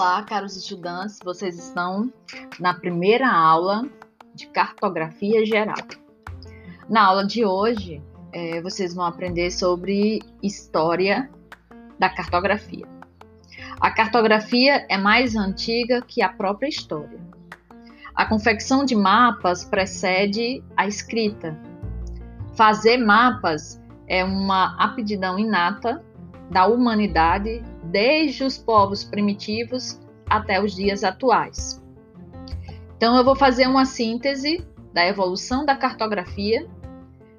Olá, caros estudantes, vocês estão na primeira aula de cartografia geral. Na aula de hoje, é, vocês vão aprender sobre história da cartografia. A cartografia é mais antiga que a própria história. A confecção de mapas precede a escrita. Fazer mapas é uma aptidão inata da humanidade desde os povos primitivos até os dias atuais. Então, eu vou fazer uma síntese da evolução da cartografia,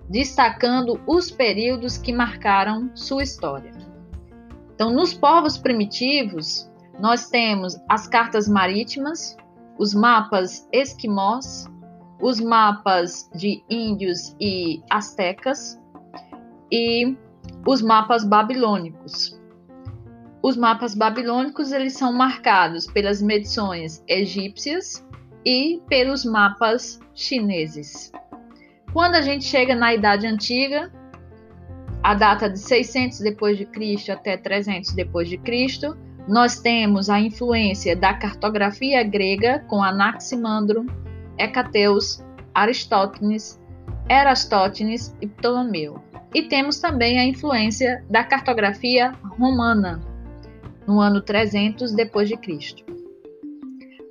destacando os períodos que marcaram sua história. Então, nos povos primitivos, nós temos as cartas marítimas, os mapas esquimós, os mapas de índios e astecas e os mapas babilônicos. Os mapas babilônicos eles são marcados pelas medições egípcias e pelos mapas chineses. Quando a gente chega na Idade Antiga, a data de 600 depois de Cristo até 300 depois de Cristo, nós temos a influência da cartografia grega com Anaximandro, Hecateus, Aristóteles, Erastótenes e Ptolomeu. E temos também a influência da cartografia romana, no ano 300 depois de Cristo,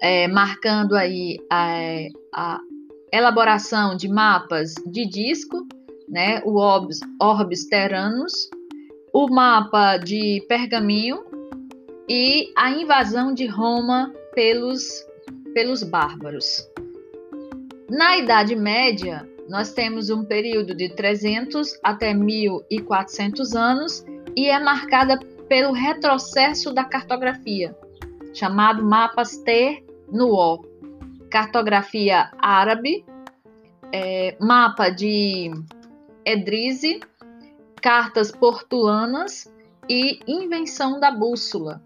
é, marcando aí a, a, elaboração de mapas de disco, né, o Orbis, Orbis Terranus, o mapa de pergaminho e a invasão de Roma pelos, pelos bárbaros. Na Idade Média, nós temos um período de 300 até 1400 anos e é marcada pelo retrocesso da cartografia, chamado mapas no cartografia árabe, é, mapa de Edrise, cartas portulanas e invenção da bússola.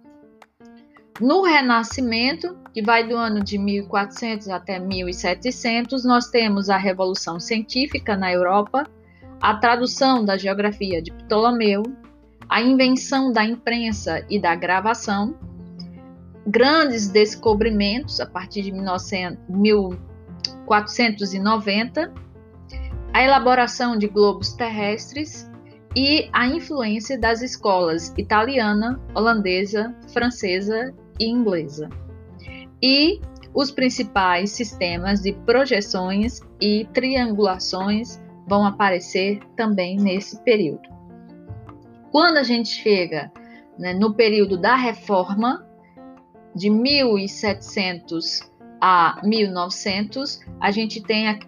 No Renascimento, que vai do ano de 1400 até 1700, nós temos a Revolução Científica na Europa, a tradução da geografia de Ptolomeu, a invenção da imprensa e da gravação, grandes descobrimentos a partir de 1900, 1490, a elaboração de globos terrestres e a influência das escolas italiana, holandesa, francesa e inglesa. E os principais sistemas de projeções e triangulações vão aparecer também nesse período. Quando a gente chega né, no período da reforma, de 1700 a 1900, a gente tem a,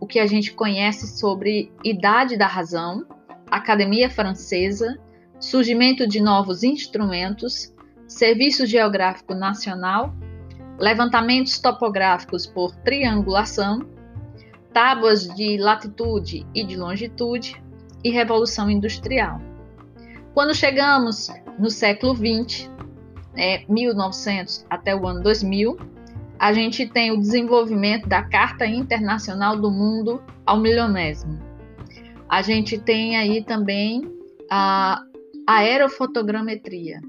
o que a gente conhece sobre idade da razão, Academia Francesa, surgimento de novos instrumentos, Serviço Geográfico Nacional, levantamentos topográficos por triangulação, tábuas de latitude e de longitude e Revolução Industrial. Quando chegamos no século 20, é, 1900 até o ano 2000, a gente tem o desenvolvimento da Carta Internacional do Mundo ao milionésimo. A gente tem aí também a aerofotogrametria,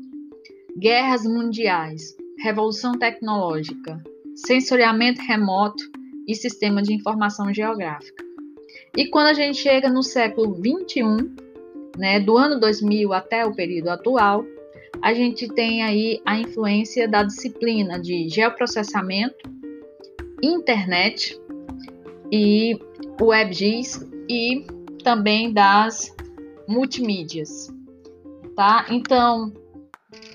guerras mundiais, revolução tecnológica, sensoriamento remoto e sistema de informação geográfica. E quando a gente chega no século 21, né, do ano 2000 até o período atual, a gente tem aí a influência da disciplina de geoprocessamento, internet e WebGIS e também das multimídias, tá? Então,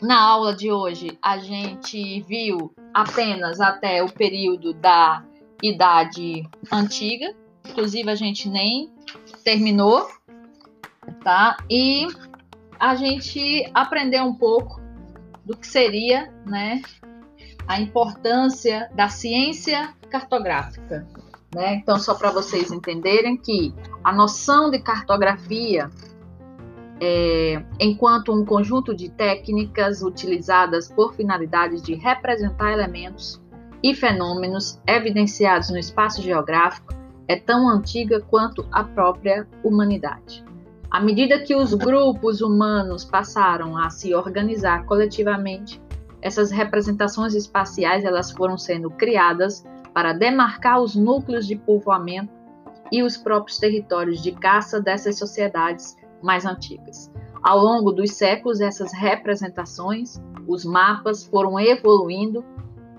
na aula de hoje a gente viu apenas até o período da Idade Antiga, inclusive a gente nem terminou tá? E a gente aprendeu um pouco do que seria, né, a importância da ciência cartográfica, né? Então, só para vocês entenderem que a noção de cartografia é, enquanto um conjunto de técnicas utilizadas por finalidades de representar elementos e fenômenos evidenciados no espaço geográfico, é tão antiga quanto a própria humanidade. À medida que os grupos humanos passaram a se organizar coletivamente, essas representações espaciais elas foram sendo criadas para demarcar os núcleos de povoamento e os próprios territórios de caça dessas sociedades mais antigas. Ao longo dos séculos, essas representações, os mapas foram evoluindo,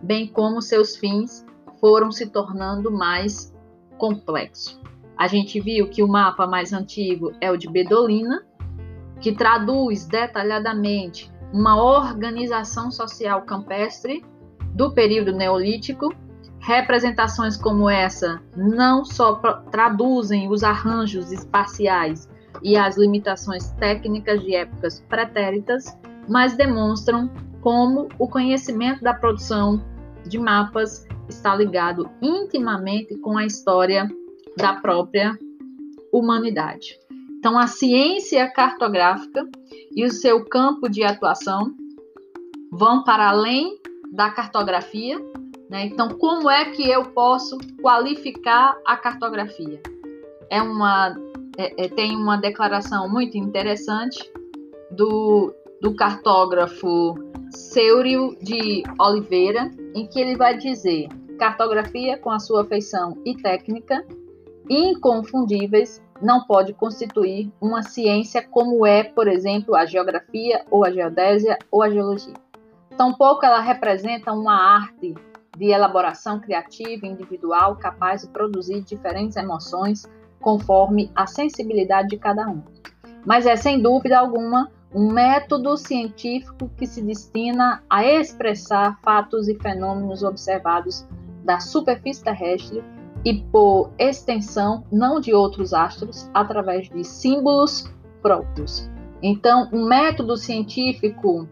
bem como seus fins foram se tornando mais complexos. A gente viu que o mapa mais antigo é o de Bedolina, que traduz detalhadamente uma organização social campestre do período neolítico. Representações como essa não só traduzem os arranjos espaciais e as limitações técnicas de épocas pretéritas, mas demonstram como o conhecimento da produção de mapas está ligado intimamente com a história da própria humanidade. Então, a ciência cartográfica e o seu campo de atuação vão para além da cartografia. Né? Então, como é que eu posso qualificar a cartografia? É uma, é, é, tem uma declaração muito interessante do, do cartógrafo Seurio de Oliveira, em que ele vai dizer: cartografia, com a sua feição e técnica inconfundíveis, não pode constituir uma ciência como é, por exemplo, a geografia ou a geodésia ou a geologia. Tampouco ela representa uma arte de elaboração criativa individual capaz de produzir diferentes emoções conforme a sensibilidade de cada um. Mas é sem dúvida alguma um método científico que se destina a expressar fatos e fenômenos observados da superfície terrestre e, por extensão, não de outros astros, através de símbolos próprios. Então, um método científico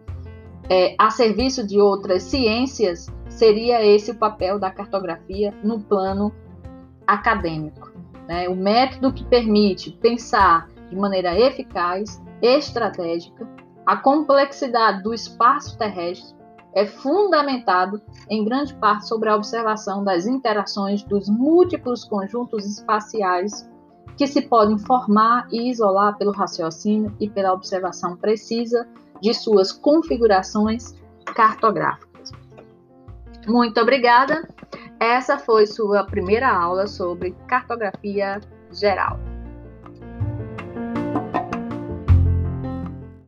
é, a serviço de outras ciências seria esse o papel da cartografia no plano acadêmico. Né? O método que permite pensar de maneira eficaz, estratégica, a complexidade do espaço terrestre é fundamentado em grande parte sobre a observação das interações dos múltiplos conjuntos espaciais que se podem formar e isolar pelo raciocínio e pela observação precisa de suas configurações cartográficas. Muito obrigada. Essa foi sua primeira aula sobre cartografia geral.